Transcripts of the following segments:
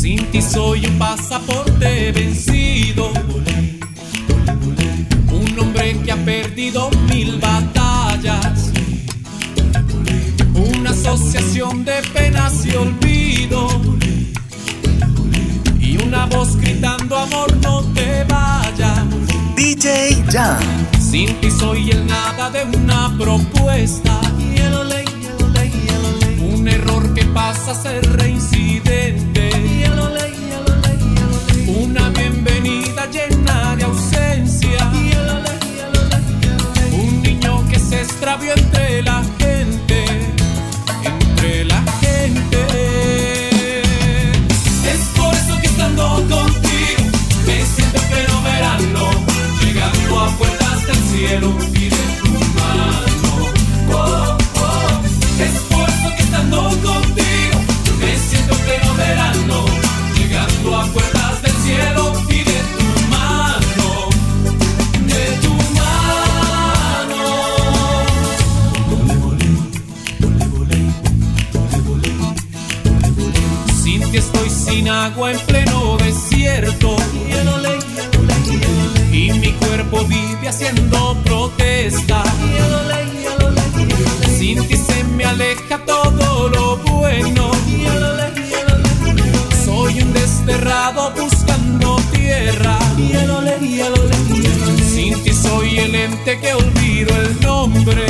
Sin ti soy un pasaporte vencido. Un hombre que ha perdido mil batallas. Una asociación de penas y olvido. Y una voz gritando amor no te vayas. DJ Jam. Sin ti soy el nada de una propuesta. Un error que pasa a ser reincidente. Una bienvenida llena de ausencia. Un niño que se extravió entre la haciendo protesta. Sin ti se me aleja todo lo bueno. Soy un desterrado buscando tierra. Sin ti soy el ente que olvido el nombre.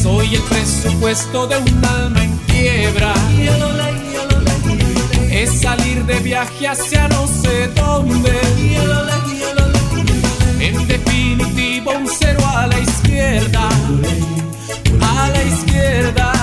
Soy el presupuesto de un alma en quiebra. Es salir de viaje hacia no sé dónde. En definitivo, un cero a la izquierda. A la izquierda.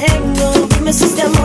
Que no te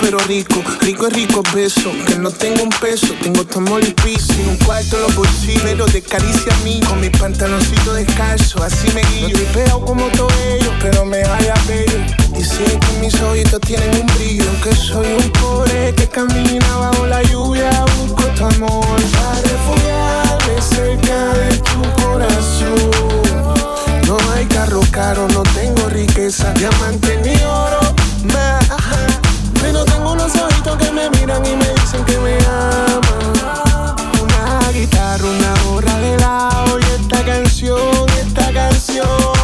pero rico. Rico es rico beso, que no tengo un peso, tengo tu amor y piso. Un cuarto en los bolsillos, pero te caricia a mí. Con mi pantaloncito descalzo, así me guillo. No veo como todo ellos, pero me haya bello. Dicen que mis ojitos tienen un brillo, que soy un pobre que camina bajo la lluvia. Busco tu amor para refugiarme cerca de tu corazón. No hay carro caro, no tengo riqueza, diamante ni oro. Me me miran y me dicen que me aman. Una guitarra, una gorra de lado y esta canción, esta canción.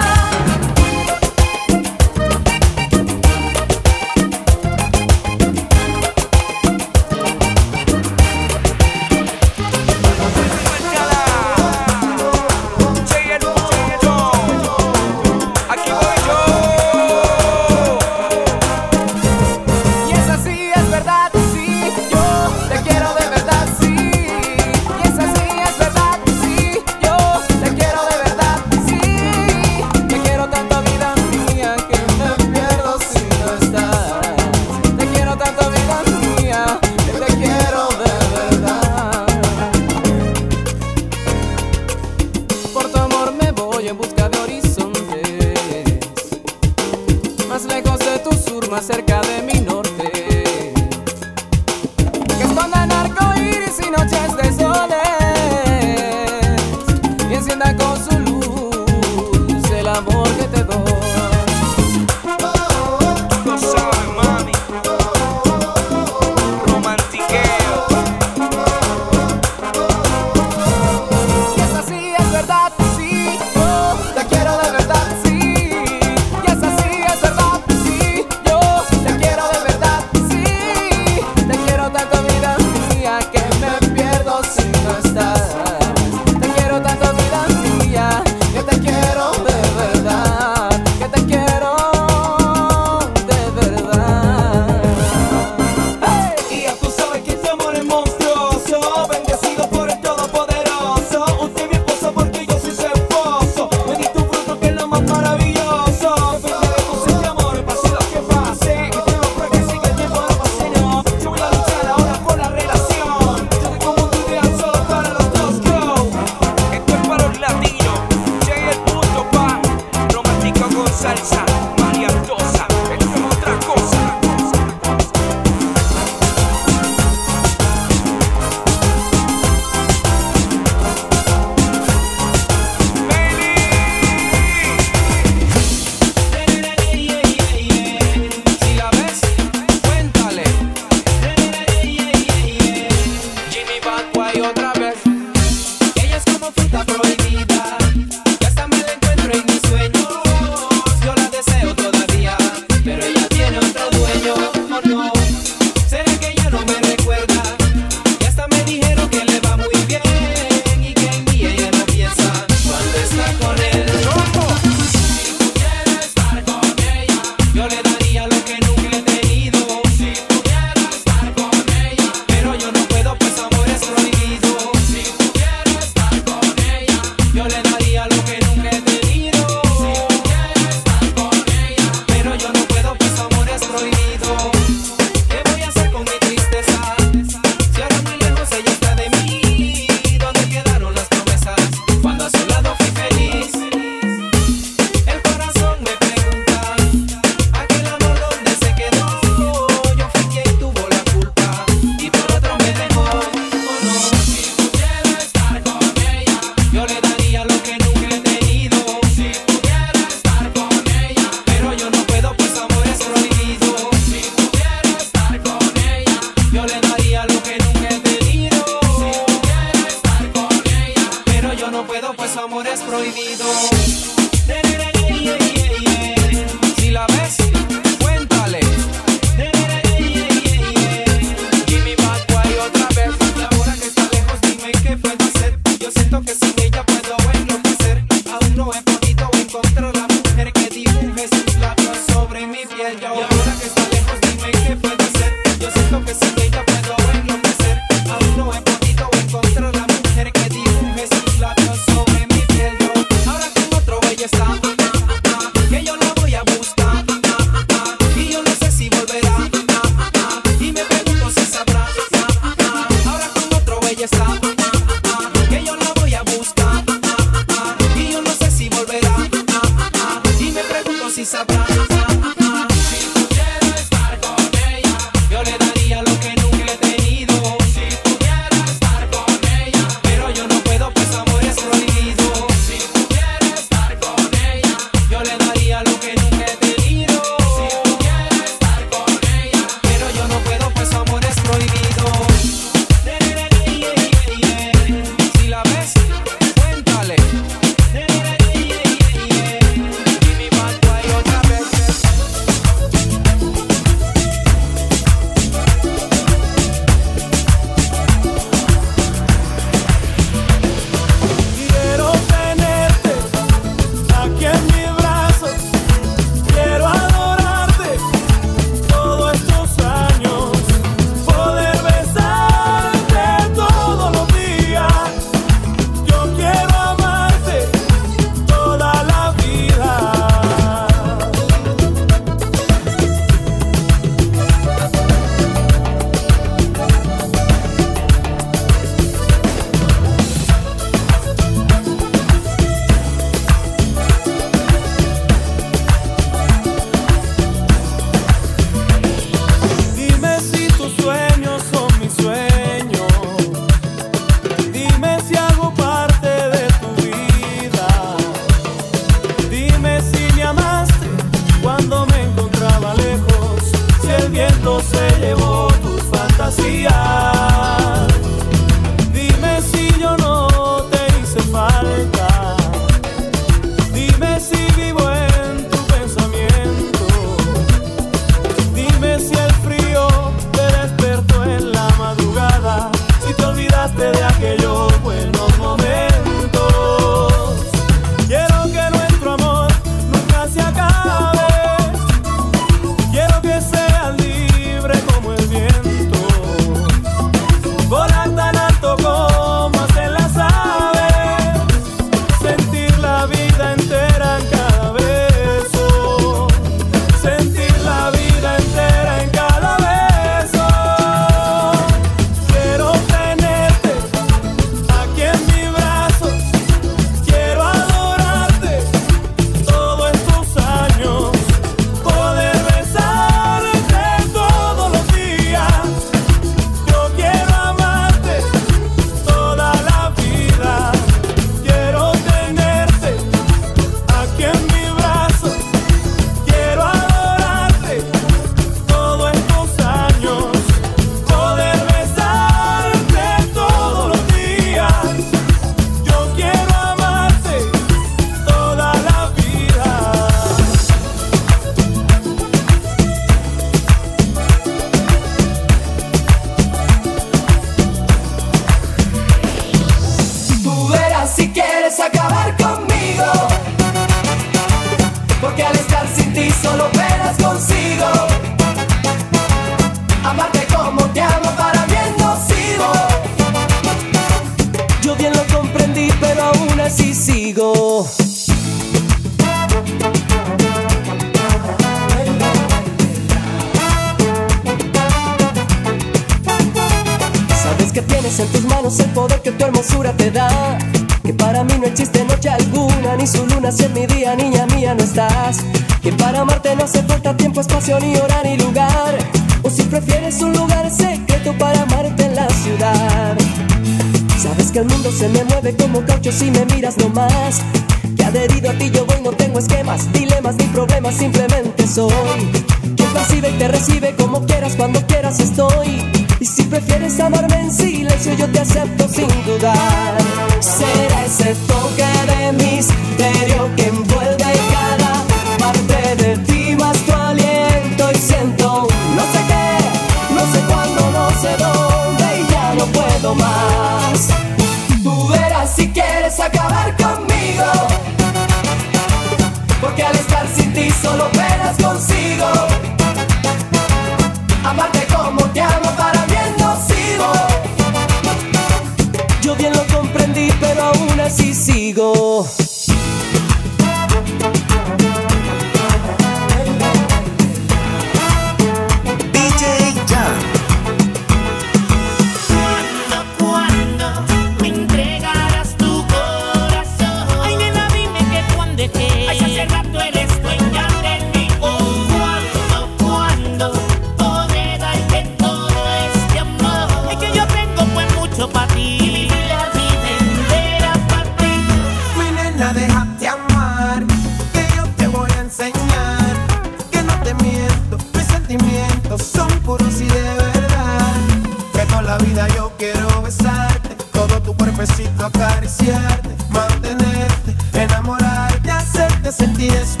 Yes.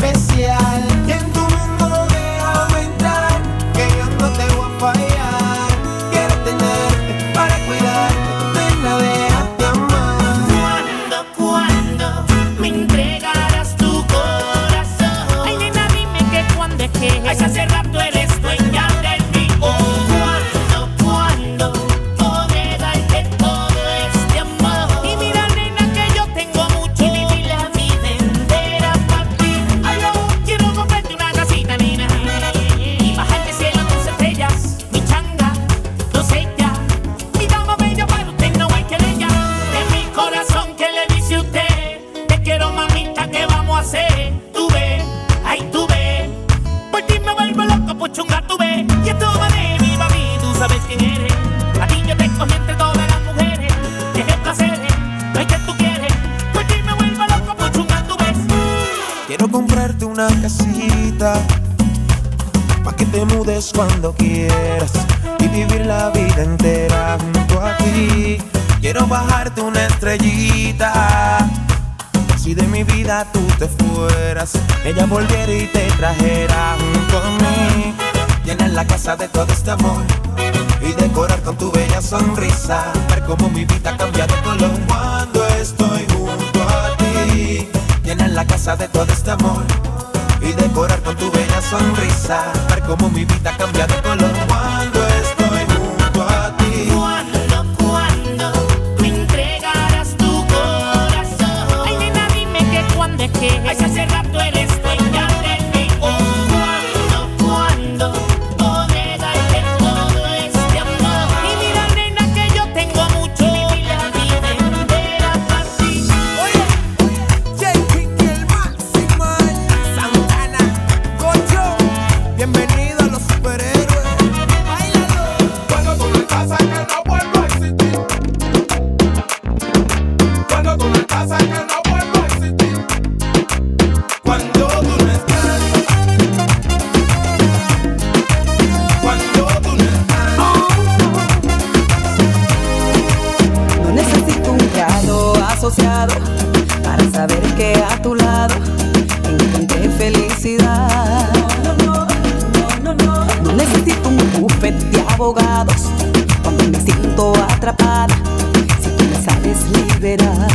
para saber que a tu lado encontré felicidad. No, no, no, no, no. necesito un bufete de abogados cuando me siento atrapada. Si tú me sabes liberar.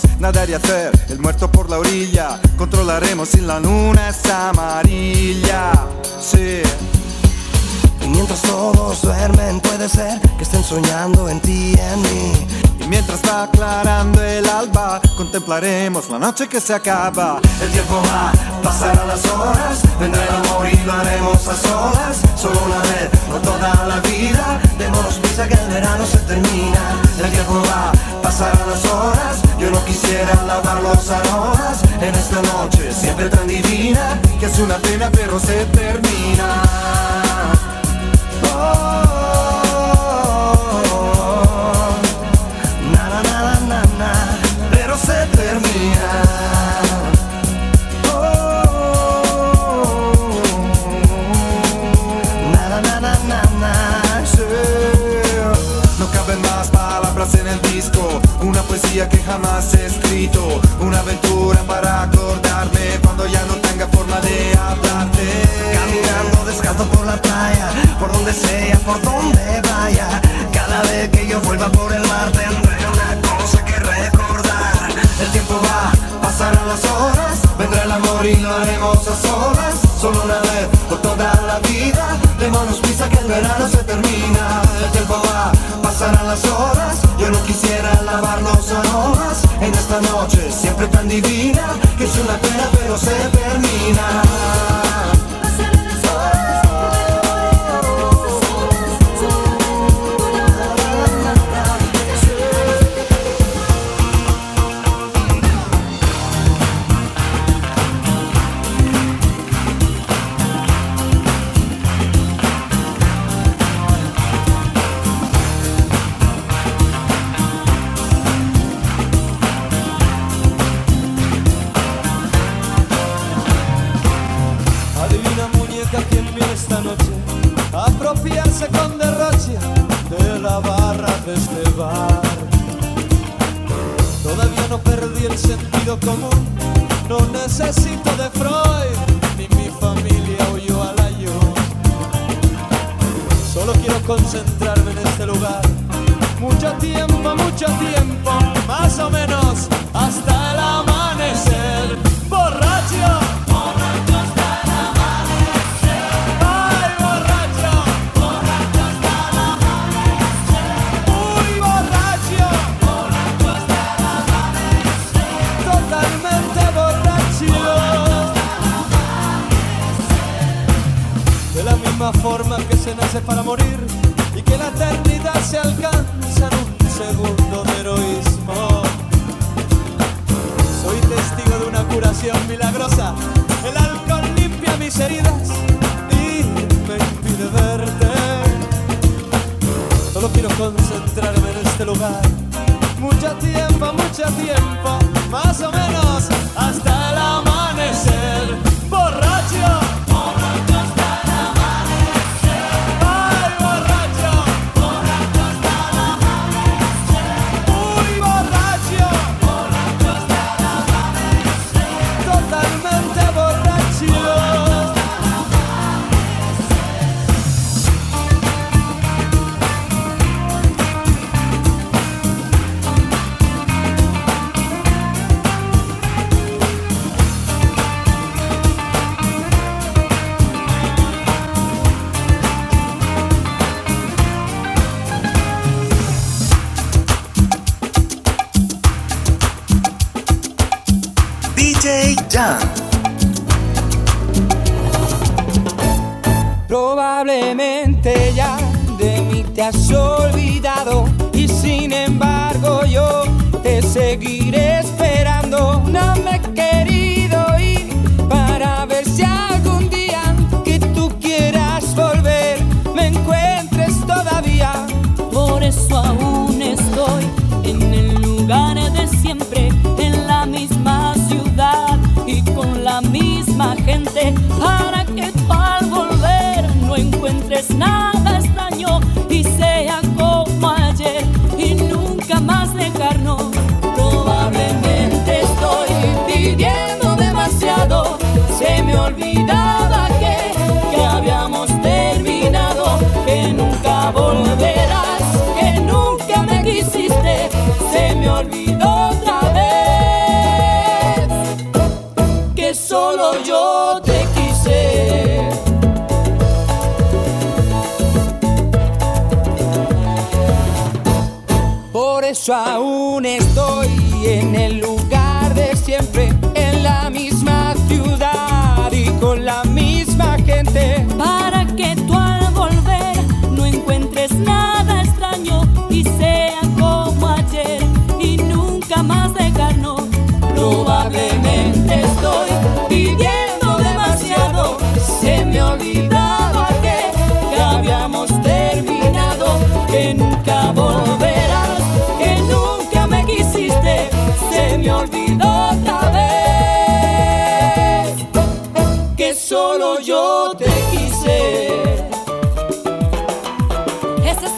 Salpicarnos. Nadar y hacer el muerto por la orilla, controlaremos si la luna es amarilla. Sí. Y mientras todos duermen, puede ser que estén soñando en ti y en mí. Y mientras va aclarando el alba, contemplaremos la noche que se acaba. El tiempo va, pasarán las horas, vendrá el amor y lo haremos a solas. Solo una vez, no toda la vida. Démonos prisa que el verano se termina. El tiempo va, pasarán las horas. Yo no quisiera lavar los aromas en esta noche siempre tan divina. Que es una pena, pero se termina. Poesía que jamás he escrito, una aventura para acordarme cuando ya no tenga forma de hablarte. Caminando descalzo por la playa, por donde sea, por donde vaya. Cada vez que yo vuelva por el mar tendré una cosa que recordar. El tiempo va, pasarán las horas, vendrá el amor y lo haremos a solas. Solo una vez por toda la vida, démonos prisa que el verano se termina. El tiempo va, pasarán las horas, yo no quisiera en esta noche siempre tan divina, que es una pena pero se termina. Concentrarme en este lugar, mucho tiempo, mucho tiempo, más o menos hasta el amanecer. Borracho. ¡Ay, borracho! ¡Muy borracho! Totalmente borracho. De la misma forma que se nace para morir que la eternidad se alcanza en un segundo de heroísmo. Soy testigo de una curación milagrosa. El alcohol limpia mis heridas y me impide verte. Solo quiero concentrarme en este lugar. Mucho tiempo, mucho tiempo, más o menos hasta el amanecer. Borracho. has olvidado y sin embargo yo te seguiré esperando. No me he querido ir para ver si algún día que tú quieras volver me encuentres todavía. Por eso aún estoy en el lugar de siempre, en la misma ciudad y con la misma gente. Para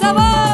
sabor,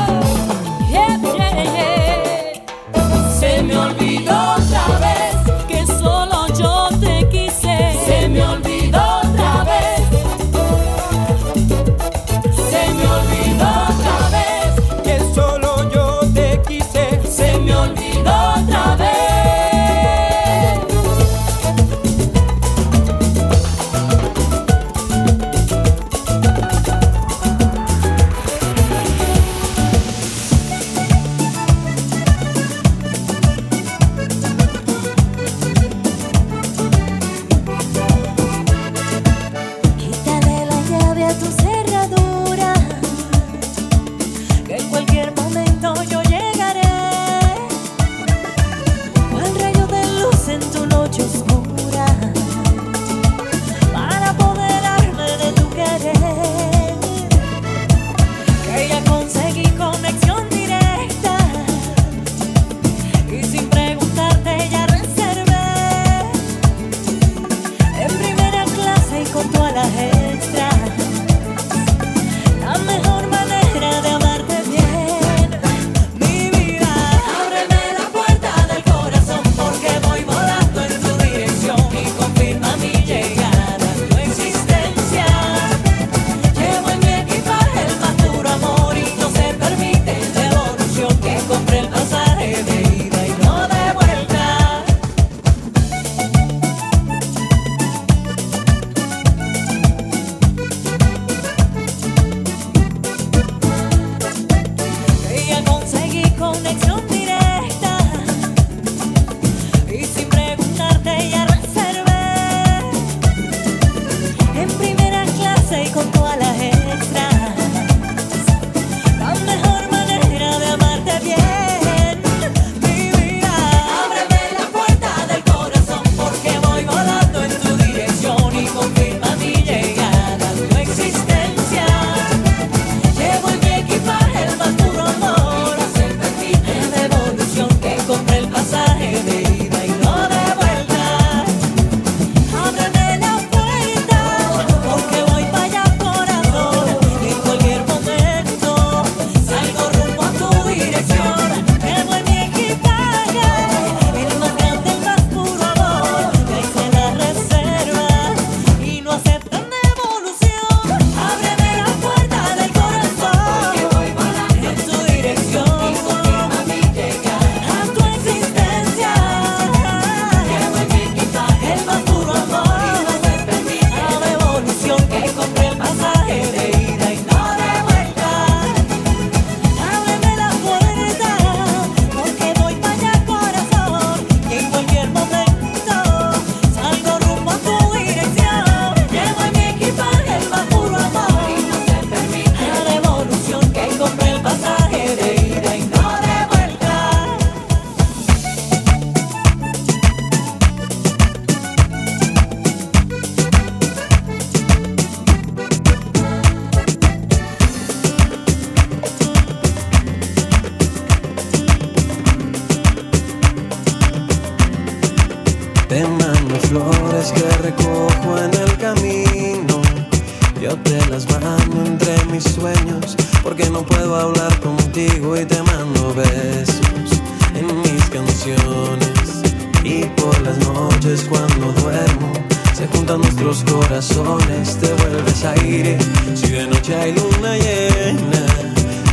porque no puedo hablar contigo y te mando besos en mis canciones. Y por las noches cuando duermo, se juntan nuestros corazones, te vuelves aire. Si de noche hay luna llena,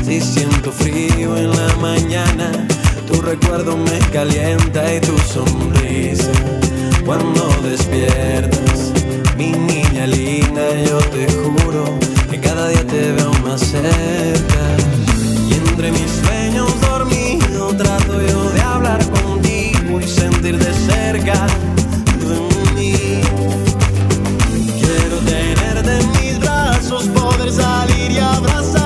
si siento frío en la mañana, tu recuerdo me calienta y tu sonrisa. Cuando despiertas, mi niña linda, yo te juro cada día te veo más cerca. Y entre mis sueños dormido trato yo de hablar contigo y sentir de cerca de mí. Quiero tenerte en mis brazos, poder salir y abrazarte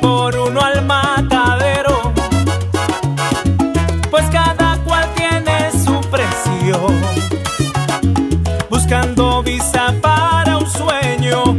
por uno al matadero, pues cada cual tiene su precio, buscando visa para un sueño.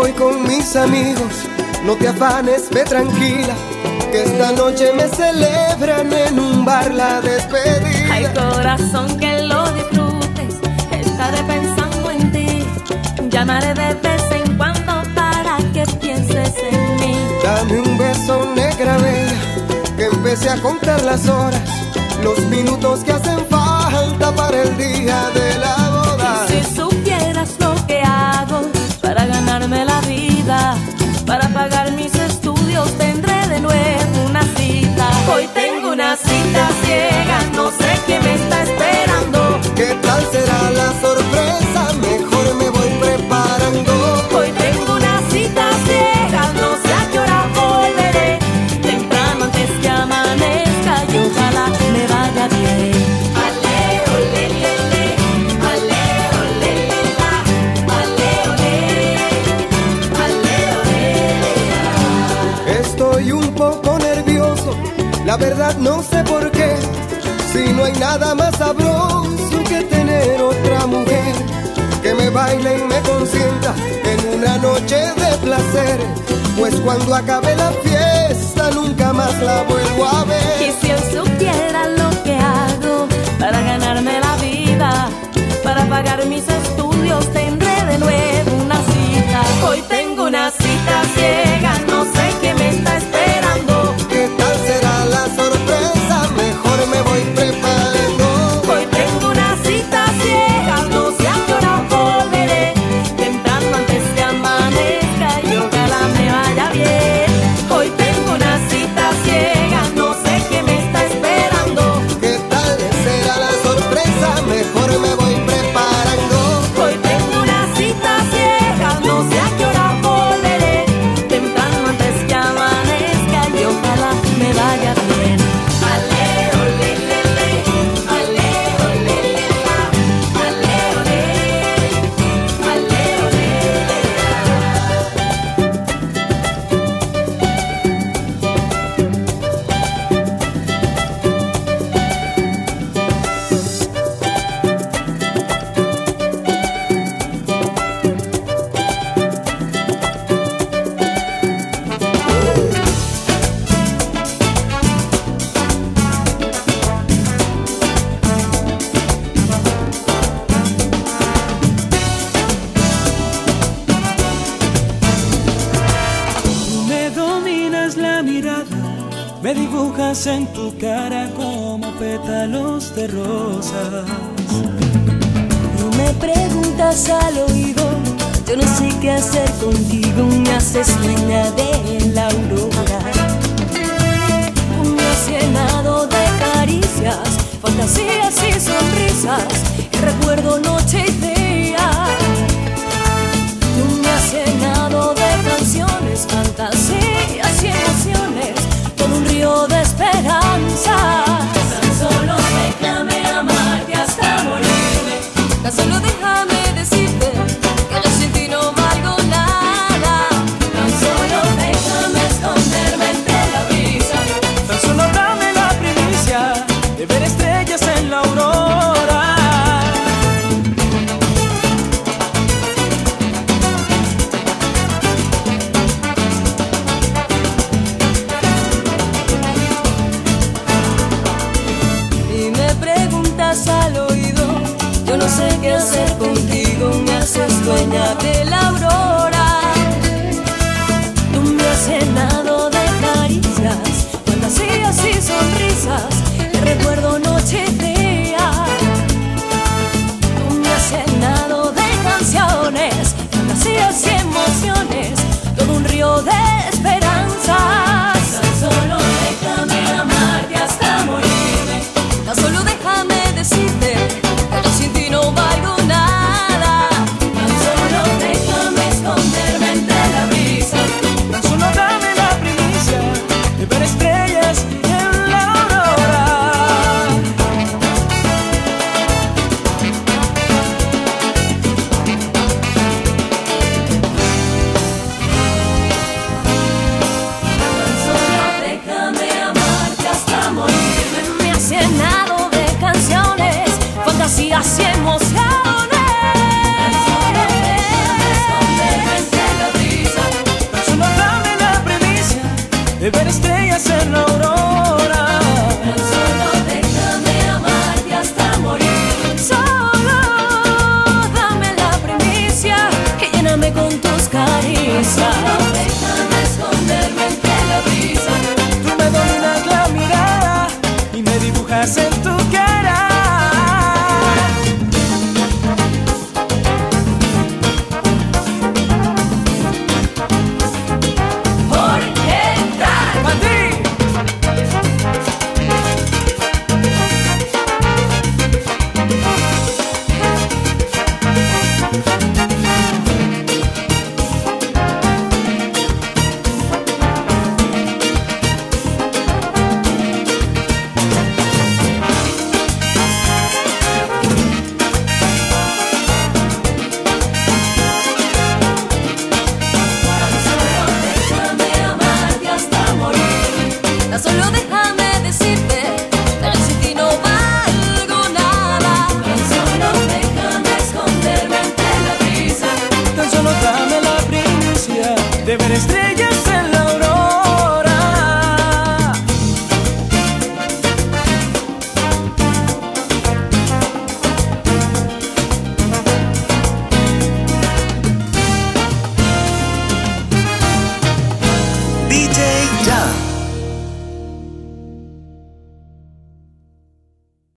voy con mis amigos, no te afanes, ve tranquila, que esta noche me celebran en un bar la despedida. Ay, corazón, que lo disfrutes, estaré pensando en ti, llamaré de vez en cuando para que pienses en mí. Dame un beso, negra bella, que empecé a contar las horas, los minutos que hacen falta para el día de la vida. la vida para pagar mis estudios tendré de nuevo una cita. Hoy tengo una cita siempre. no sé por qué, si no hay nada más sabroso que tener otra mujer, que me baile y me consienta en una noche de placer, pues cuando acabe la fiesta nunca más la vuelvo a ver. Quisiera si supiera lo que hago para ganarme la vida, para pagar mis estudios, tendré de nuevo una cita. Hoy tengo una cita, sí.